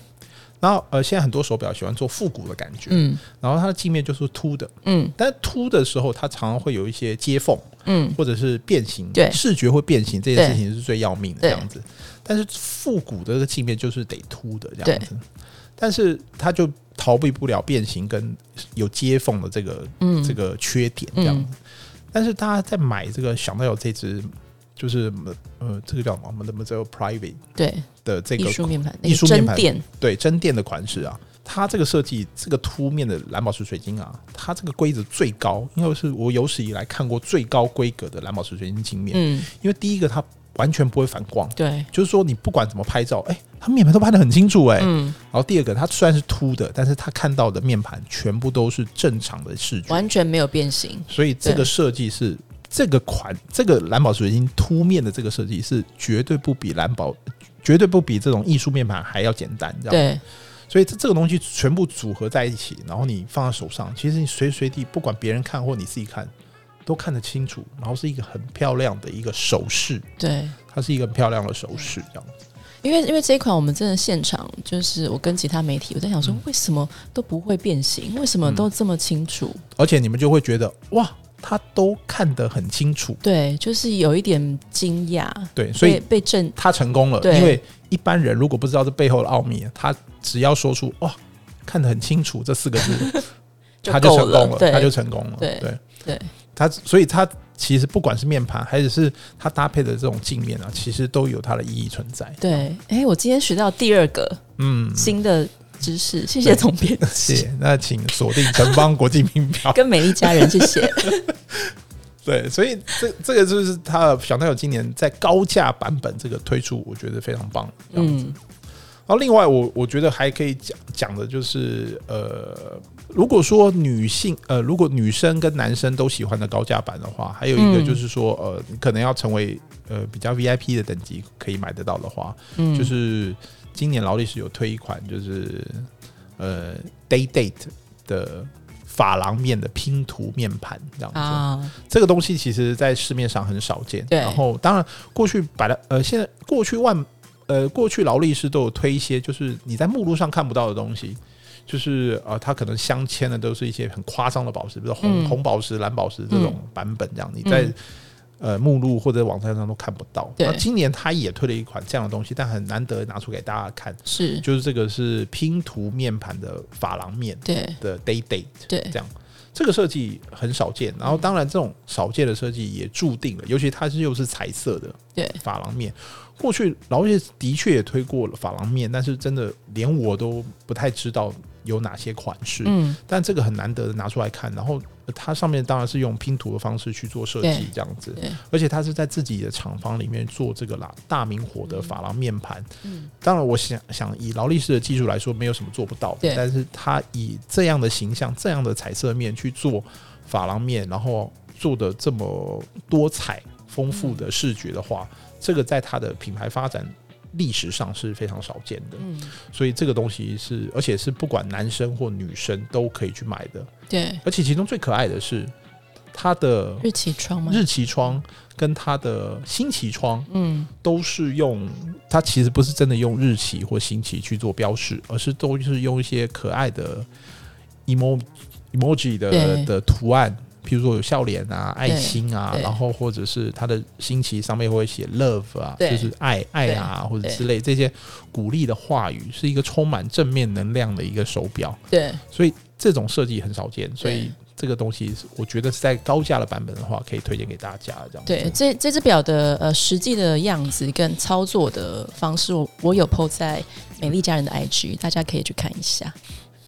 然后呃，现在很多手表喜欢做复古的感觉，嗯，然后它的镜面就是凸的，嗯，但是凸的时候，它常常会有一些接缝，嗯，或者是变形，对，视觉会变形，这件事情是最要命的这样子。但是复古的这个镜面就是得凸的这样子，但是它就逃避不了变形跟有接缝的这个，嗯，这个缺点这样子。但是大家在买这个想到有这只。就是呃，这个叫什么？什么叫 private？对的，这个艺术面盘，艺术面盘，对真店的款式啊。它这个设计，这个凸面的蓝宝石水晶啊，它这个规则最高，因为是我有史以来看过最高规格的蓝宝石水晶镜面。嗯，因为第一个它完全不会反光，对，就是说你不管怎么拍照，哎，它面盘都拍的很清楚，哎，嗯。然后第二个，它虽然是凸的，但是它看到的面盘全部都是正常的视觉，完全没有变形。所以这个设计是。这个款，这个蓝宝石水晶凸面的这个设计是绝对不比蓝宝，绝对不比这种艺术面盘还要简单，知道吗？对，所以这这个东西全部组合在一起，然后你放在手上，其实你随时随地，不管别人看或你自己看，都看得清楚，然后是一个很漂亮的一个首饰。对，它是一个很漂亮的首饰，这样子。因为因为这一款我们真的现场，就是我跟其他媒体，我在想说，为什么都不会变形？为什么都这么清楚？而且你们就会觉得哇。他都看得很清楚，对，就是有一点惊讶，对，所以被震，他成功了。因为一般人如果不知道这背后的奥秘，他只要说出“哇，看得很清楚”这四个字，他就成功了，他就成功了。对对对，他所以他其实不管是面盘，还是是他搭配的这种镜面啊，其实都有它的意义存在。对，哎，我今天学到第二个嗯新的。知识，谢谢总编辑。谢谢，那请锁定城邦国际名表 跟美丽家人，谢谢。对，所以这这个就是他的香奈儿今年在高价版本这个推出，我觉得非常棒。嗯，然后另外我我觉得还可以讲讲的就是，呃，如果说女性呃，如果女生跟男生都喜欢的高价版的话，还有一个就是说，呃，你可能要成为呃比较 VIP 的等级可以买得到的话，嗯，就是。今年劳力士有推一款，就是呃 Day Date 的珐琅面的拼图面盘这样子。啊、这个东西其实在市面上很少见。对然后当然过去摆了呃，现在过去万呃过去劳力士都有推一些，就是你在目录上看不到的东西，就是呃它可能镶嵌的都是一些很夸张的宝石，比如红、嗯、红宝石、蓝宝石这种版本这样。嗯、你在呃，目录或者网站上都看不到。对，今年他也推了一款这样的东西，但很难得拿出给大家看。是，就是这个是拼图面盘的珐琅面，对的 Day Date，对，这样这个设计很少见。然后，当然这种少见的设计也注定了，尤其它是又是彩色的，对珐琅面。过去劳力士的确也推过了珐琅面，但是真的连我都不太知道有哪些款式，嗯，但这个很难得的拿出来看，然后它上面当然是用拼图的方式去做设计，这样子，而且它是在自己的厂房里面做这个啦，大明火的珐琅面盘，嗯，当然我想想以劳力士的技术来说，没有什么做不到的，但是它以这样的形象、这样的彩色面去做珐琅面，然后做的这么多彩丰富的视觉的话，这个在它的品牌发展。历史上是非常少见的，嗯，所以这个东西是，而且是不管男生或女生都可以去买的，对。而且其中最可爱的是它的日期窗吗？日期窗跟它的星期窗，嗯，都是用它其实不是真的用日期或星期去做标示，而是都是用一些可爱的 emo emoji 的的图案。比如说有笑脸啊、爱心啊，然后或者是他的星期上面会写 love 啊，就是爱爱啊或者之类这些鼓励的话语，是一个充满正面能量的一个手表。对，所以这种设计很少见，所以这个东西我觉得是在高价的版本的话，可以推荐给大家。这样对，这这只表的呃实际的样子跟操作的方式，我我有 po 在美丽家人的 IG，大家可以去看一下。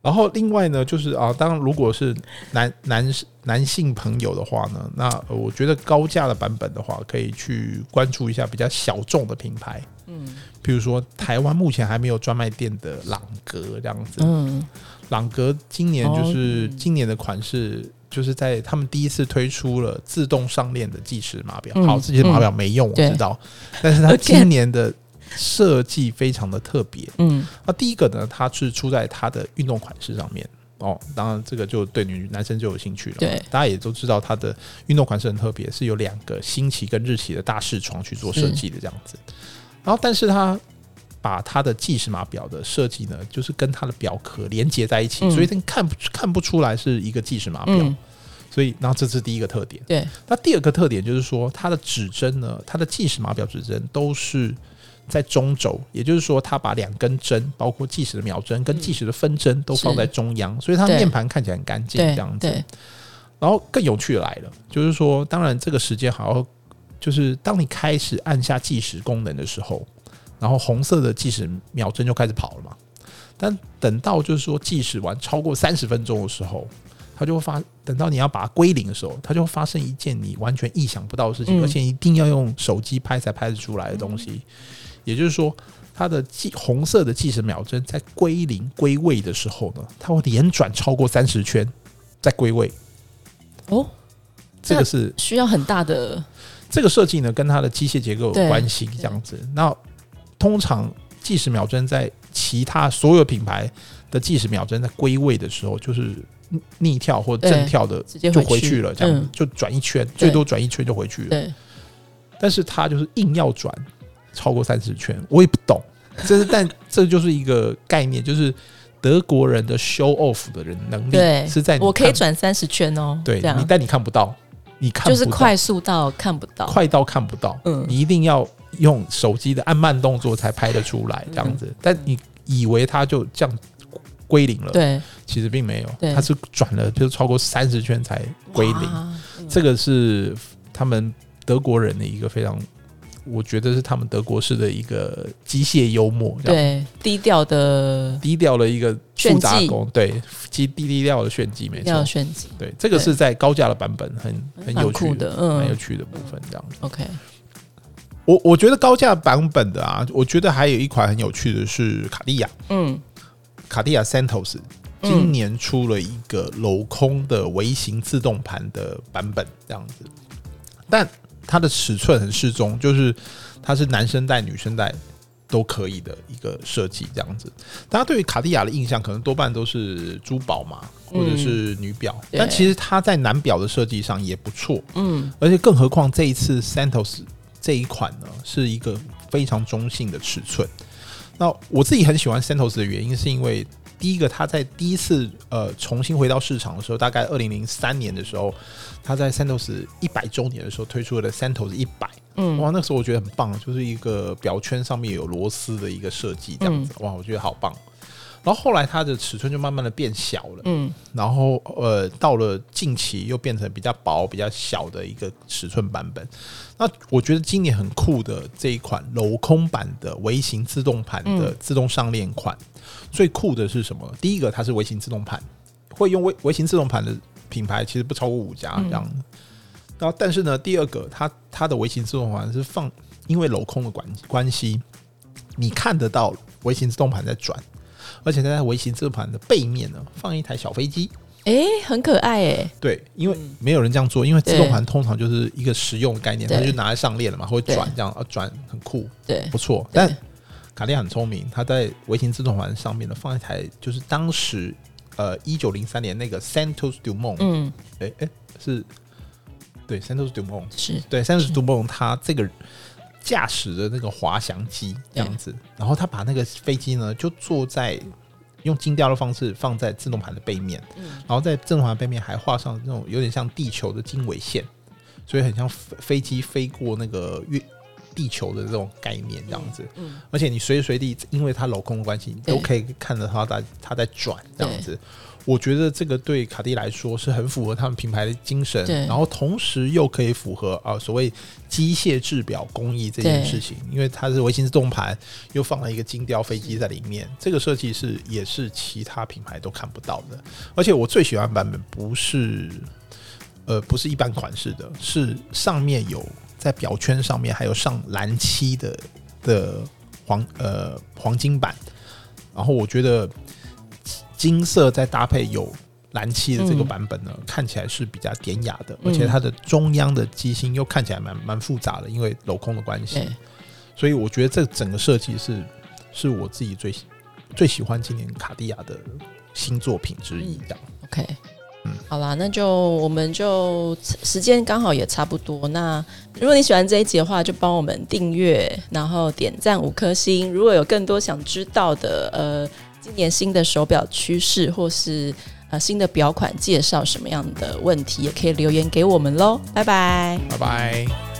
然后另外呢，就是啊，当然如果是男男男性朋友的话呢，那我觉得高价的版本的话，可以去关注一下比较小众的品牌，嗯，比如说台湾目前还没有专卖店的朗格这样子，嗯，朗格今年就是今年的款式，就是在他们第一次推出了自动上链的计时码表，好，这些码表没用，我知道，但是他今年的。设计非常的特别，嗯，那第一个呢，它是出在它的运动款式上面。哦，当然这个就对女男生就有兴趣了，对，大家也都知道它的运动款式很特别，是有两个星期跟日期的大视窗去做设计的这样子，然后但是它把它的计时码表的设计呢，就是跟它的表壳连接在一起，所以它看不看不出来是一个计时码表，所以然后这是第一个特点，对，那第二个特点就是说它的指针呢，它的计时码表指针都是。在中轴，也就是说，它把两根针，包括计时的秒针跟计时的分针，都放在中央，所以它面盘看起来很干净，这样子。然后更有趣的来了，就是说，当然这个时间好像就是当你开始按下计时功能的时候，然后红色的计时秒针就开始跑了嘛。但等到就是说计时完超过三十分钟的时候，它就会发，等到你要把它归零的时候，它就会发生一件你完全意想不到的事情，而且一定要用手机拍才拍得出来的东西。也就是说，它的计红色的计时秒针在归零归位的时候呢，它会连转超过三十圈再归位。哦，这个是需要很大的这个设计呢，跟它的机械结构有关系。这样子，那通常计时秒针在其他所有品牌的计时秒针在归位的时候，就是逆跳或正跳的就回去了，这样就转一圈，最多转一圈就回去了。对，但是它就是硬要转。超过三十圈，我也不懂，这是但这就是一个概念，就是德国人的 show off 的人能力是在我可以转三十圈哦，对，你但你看不到，你看就是快速到看不到，快到看不到，嗯，你一定要用手机的按慢动作才拍得出来这样子，但你以为它就这样归零了，对，其实并没有，它是转了就是超过三十圈才归零，这个是他们德国人的一个非常。我觉得是他们德国式的一个机械幽默，对，低调的低调的一个复杂工，对，低低低调的炫技，没错，炫技，对，这个是在高价的版本很很有趣的，嗯，很有趣的部分，这样。子。OK，我我觉得高价版本的啊，我觉得还有一款很有趣的是卡地亚，嗯，卡地亚 Santos 今年出了一个镂空的微型自动盘的版本，这样子，但。它的尺寸很适中，就是它是男生戴、女生戴都可以的一个设计，这样子。大家对于卡地亚的印象可能多半都是珠宝嘛，或者是女表，嗯、但其实它在男表的设计上也不错。嗯，而且更何况这一次 Santos 这一款呢，是一个非常中性的尺寸。那我自己很喜欢 Santos 的原因，是因为。第一个，他在第一次呃重新回到市场的时候，大概二零零三年的时候，他在 Santos 一百周年的时候推出了 Santos 一百，嗯，哇，那时候我觉得很棒，就是一个表圈上面有螺丝的一个设计，这样子，哇，我觉得好棒。然后后来它的尺寸就慢慢的变小了，嗯，然后呃，到了近期又变成比较薄、比较小的一个尺寸版本。那我觉得今年很酷的这一款镂空版的微型自动盘的自动上链款，嗯、最酷的是什么？第一个，它是微型自动盘，会用微微型自动盘的品牌其实不超过五家这样。嗯、然后，但是呢，第二个，它它的微型自动盘是放，因为镂空的关关系，你看得到微型自动盘在转。而且在微型自动盘的背面呢，放一台小飞机，哎、欸，很可爱哎、欸。对，因为没有人这样做，因为自动盘通常就是一个实用的概念，它就拿来上链了嘛，会转这样，啊，转很酷，对，不错。但卡利亚很聪明，他在微型自动环上面呢，放一台就是当时呃一九零三年那个 Santos Dumont，嗯，哎哎、是，对，Santos Dumont 是。对 Santos Dumont，他这个。驾驶的那个滑翔机这样子，然后他把那个飞机呢，就坐在用精雕的方式放在自动盘的背面，然后在自动盘背面还画上那种有点像地球的经纬线，所以很像飞飞机飞过那个月地球的这种概念这样子。而且你随时随地，因为它镂空的关系，你都可以看到它在它在转这样子。我觉得这个对卡地来说是很符合他们品牌的精神，然后同时又可以符合啊所谓机械制表工艺这件事情，因为它是微型自动盘，又放了一个精雕飞机在里面，这个设计是也是其他品牌都看不到的。而且我最喜欢版本不是呃不是一般款式的，是上面有在表圈上面还有上蓝漆的的黄呃黄金版，然后我觉得。金色再搭配有蓝漆的这个版本呢，嗯、看起来是比较典雅的，而且它的中央的机芯又看起来蛮蛮复杂的，因为镂空的关系，欸、所以我觉得这整个设计是是我自己最最喜欢今年卡地亚的新作品之一。这样、嗯、，OK，好啦，那就我们就时间刚好也差不多。那如果你喜欢这一集的话，就帮我们订阅，然后点赞五颗星。如果有更多想知道的，呃。今年新的手表趋势，或是呃新的表款介绍什么样的问题，也可以留言给我们喽。拜拜，拜拜。